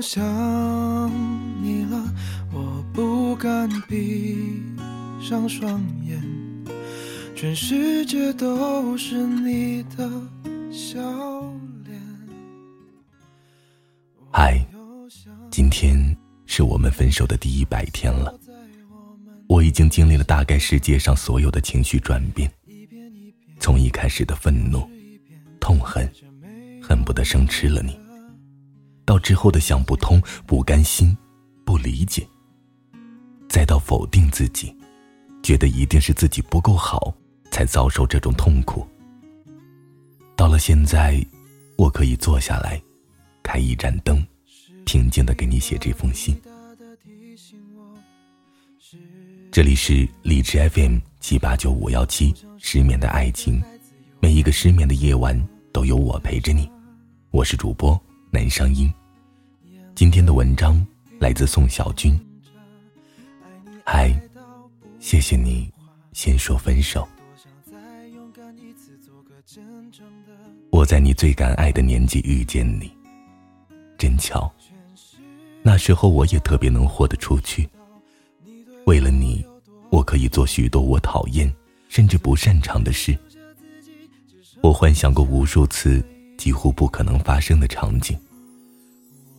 想你了，我不敢闭上双眼，全世界都是你的笑脸。嗨，今天是我们分手的第一百天了，我已经经历了大概世界上所有的情绪转变，从一开始的愤怒、痛恨，恨不得生吃了你。到之后的想不通、不甘心、不理解，再到否定自己，觉得一定是自己不够好，才遭受这种痛苦。到了现在，我可以坐下来，开一盏灯，平静的给你写这封信。这里是荔枝 FM 七八九五幺七，失眠的爱情，每一个失眠的夜晚都有我陪着你。我是主播南商英。今天的文章来自宋小军。嗨，谢谢你先说分手。我在你最敢爱的年纪遇见你，真巧。那时候我也特别能豁得出去。为了你，我可以做许多我讨厌甚至不擅长的事。我幻想过无数次几乎不可能发生的场景。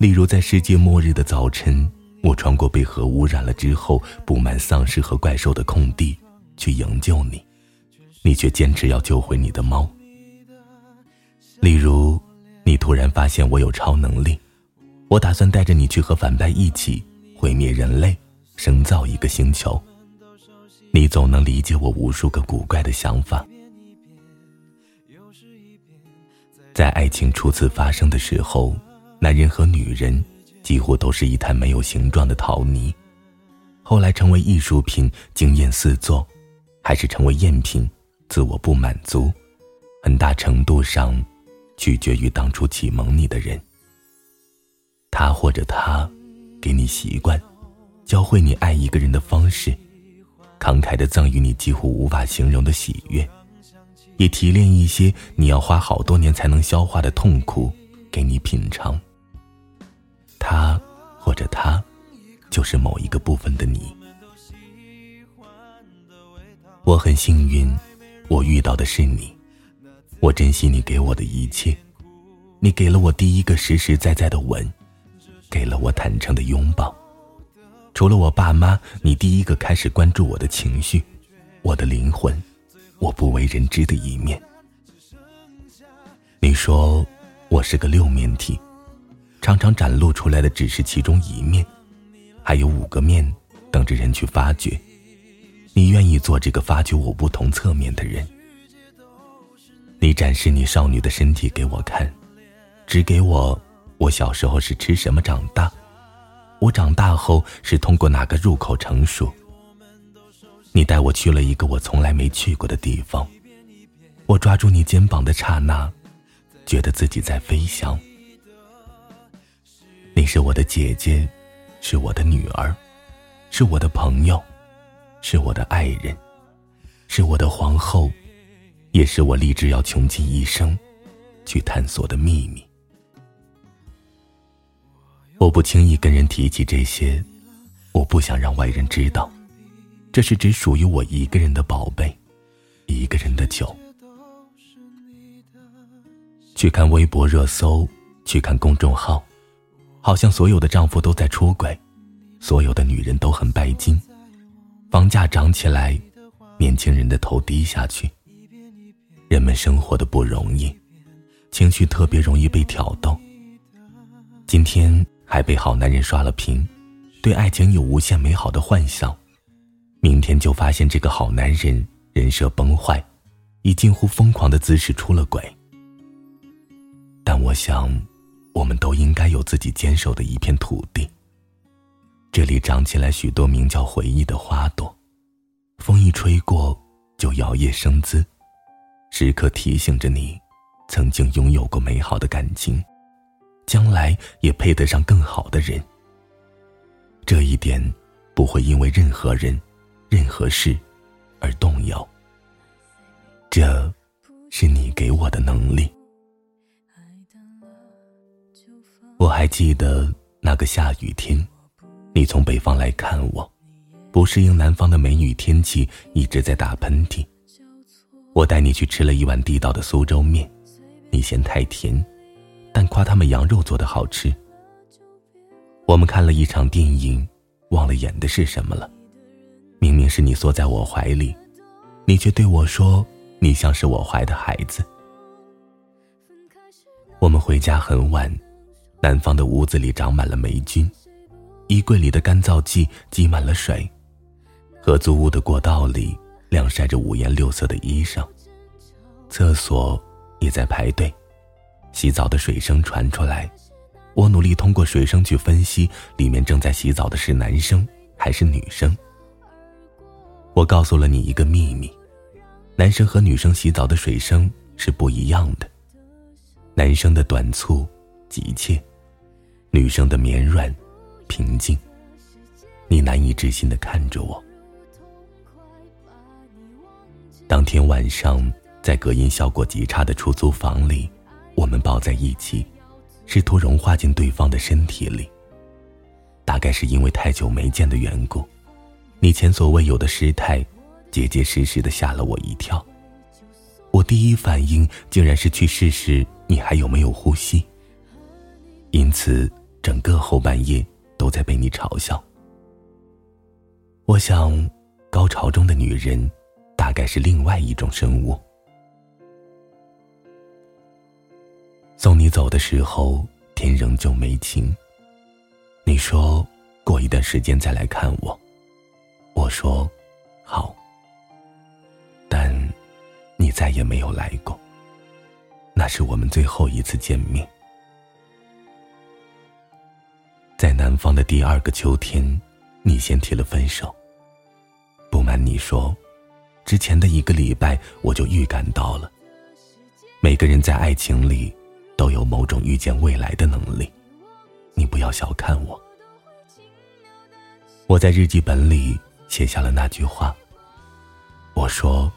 例如，在世界末日的早晨，我穿过被核污染了之后布满丧尸和怪兽的空地，去营救你，你却坚持要救回你的猫。例如，你突然发现我有超能力，我打算带着你去和反派一起毁灭人类，生造一个星球。你总能理解我无数个古怪的想法。在爱情初次发生的时候。男人和女人几乎都是一滩没有形状的陶泥，后来成为艺术品，惊艳四座，还是成为赝品，自我不满足，很大程度上取决于当初启蒙你的人。他或者他，给你习惯，教会你爱一个人的方式，慷慨的赠予你几乎无法形容的喜悦，也提炼一些你要花好多年才能消化的痛苦，给你品尝。他或者他，就是某一个部分的你。我很幸运，我遇到的是你。我珍惜你给我的一切，你给了我第一个实实在在的吻，给了我坦诚的拥抱。除了我爸妈，你第一个开始关注我的情绪，我的灵魂，我不为人知的一面。你说我是个六面体。常常展露出来的只是其中一面，还有五个面等着人去发掘。你愿意做这个发掘我不同侧面的人？你展示你少女的身体给我看，指给我我小时候是吃什么长大，我长大后是通过哪个入口成熟。你带我去了一个我从来没去过的地方，我抓住你肩膀的刹那，觉得自己在飞翔。是我的姐姐，是我的女儿，是我的朋友，是我的爱人，是我的皇后，也是我立志要穷尽一生去探索的秘密。我不轻易跟人提起这些，我不想让外人知道，这是只属于我一个人的宝贝，一个人的酒。去看微博热搜，去看公众号。好像所有的丈夫都在出轨，所有的女人都很拜金，房价涨起来，年轻人的头低下去。人们生活的不容易，情绪特别容易被挑逗。今天还被好男人刷了屏，对爱情有无限美好的幻想，明天就发现这个好男人人设崩坏，以近乎疯狂的姿势出了轨。但我想。我们都应该有自己坚守的一片土地。这里长起来许多名叫回忆的花朵，风一吹过就摇曳生姿，时刻提醒着你，曾经拥有过美好的感情，将来也配得上更好的人。这一点不会因为任何人、任何事而动摇。这，是你给我的能力。我还记得那个下雨天，你从北方来看我，不适应南方的梅雨天气，一直在打喷嚏。我带你去吃了一碗地道的苏州面，你嫌太甜，但夸他们羊肉做的好吃。我们看了一场电影，忘了演的是什么了。明明是你缩在我怀里，你却对我说你像是我怀的孩子。我们回家很晚，南方的屋子里长满了霉菌，衣柜里的干燥剂积满了水，合租屋的过道里晾晒着五颜六色的衣裳，厕所也在排队，洗澡的水声传出来，我努力通过水声去分析里面正在洗澡的是男生还是女生。我告诉了你一个秘密：男生和女生洗澡的水声是不一样的。男生的短促、急切，女生的绵软、平静。你难以置信的看着我。当天晚上，在隔音效果极差的出租房里，我们抱在一起，试图融化进对方的身体里。大概是因为太久没见的缘故。你前所未有的失态，结结实实的吓了我一跳。我第一反应竟然是去试试你还有没有呼吸。因此，整个后半夜都在被你嘲笑。我想，高潮中的女人，大概是另外一种生物。送你走的时候，天仍旧没晴。你说，过一段时间再来看我。我说：“好。”但你再也没有来过。那是我们最后一次见面。在南方的第二个秋天，你先提了分手。不瞒你说，之前的一个礼拜我就预感到了。每个人在爱情里都有某种预见未来的能力，你不要小看我。我在日记本里。写下了那句话。我说：“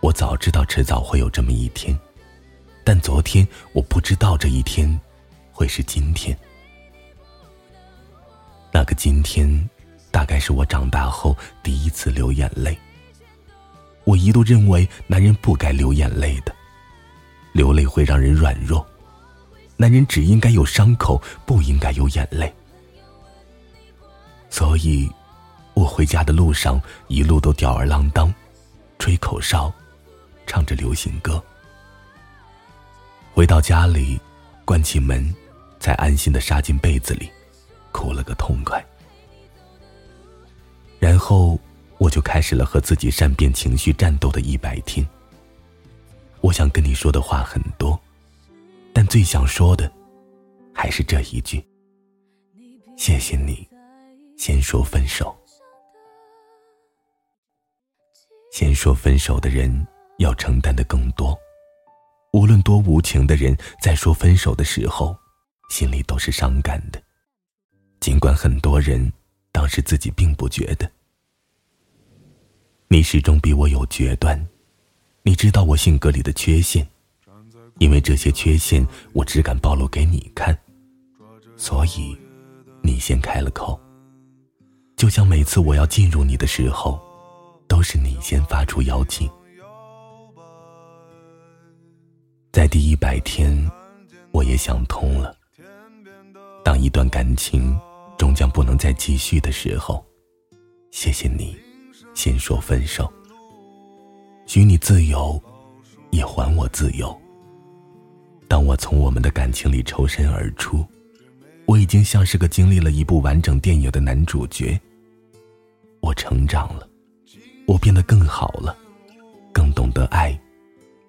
我早知道迟早会有这么一天，但昨天我不知道这一天会是今天。那个今天，大概是我长大后第一次流眼泪。我一度认为男人不该流眼泪的，流泪会让人软弱，男人只应该有伤口，不应该有眼泪。所以。”我回家的路上，一路都吊儿郎当，吹口哨，唱着流行歌。回到家里，关起门，才安心的杀进被子里，哭了个痛快。然后，我就开始了和自己善变情绪战斗的一百天。我想跟你说的话很多，但最想说的，还是这一句：谢谢你，先说分手。先说分手的人要承担的更多，无论多无情的人，在说分手的时候，心里都是伤感的。尽管很多人当时自己并不觉得。你始终比我有决断，你知道我性格里的缺陷，因为这些缺陷我只敢暴露给你看，所以你先开了口。就像每次我要进入你的时候。都是你先发出邀请，在第一百天，我也想通了。当一段感情终将不能再继续的时候，谢谢你先说分手，许你自由，也还我自由。当我从我们的感情里抽身而出，我已经像是个经历了一部完整电影的男主角。我成长了。我变得更好了，更懂得爱，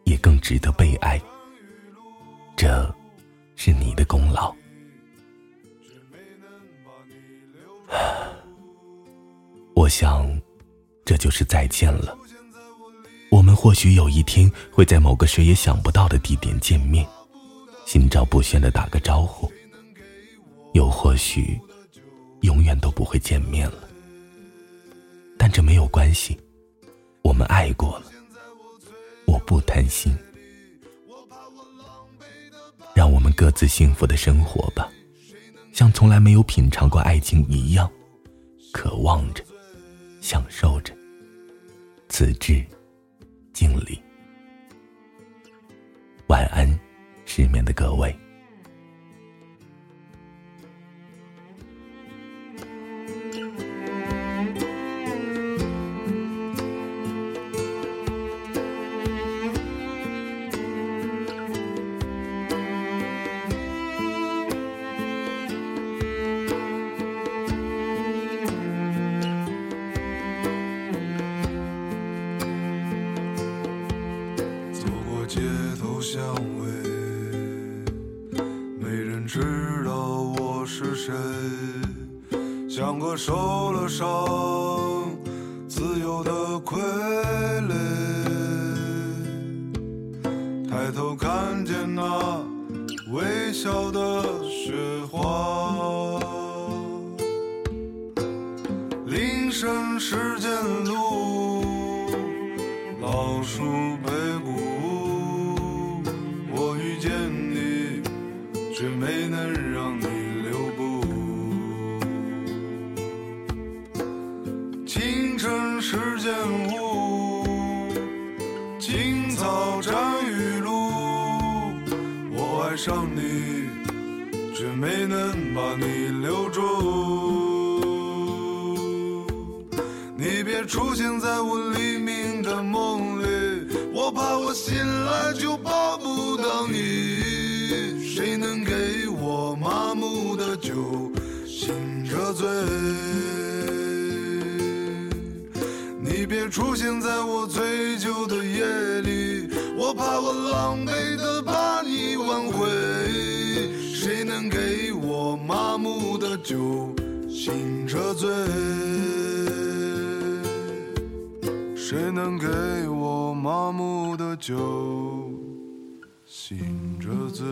也更值得被爱。这，是你的功劳。我想，这就是再见了。我们或许有一天会在某个谁也想不到的地点见面，心照不宣的打个招呼。又或许，永远都不会见面了。但这没有关系。我们爱过了，我不贪心，让我们各自幸福的生活吧。像从来没有品尝过爱情一样，渴望着，享受着。此致敬礼。晚安，失眠的各位。傀儡。抬头看见那微笑的雪花，铃声时间路，老树背骨。我遇见你却没能让你上你，却没能把你留住。你别出现在我黎明的梦里，我怕我醒来就抱不到你。谁能给我麻木的酒，醒着醉？你别出现在我醉酒的夜里，我怕我狼狈的把你挽回。谁能给我麻木的酒，醒着醉？谁能给我麻木的酒？醒着醉。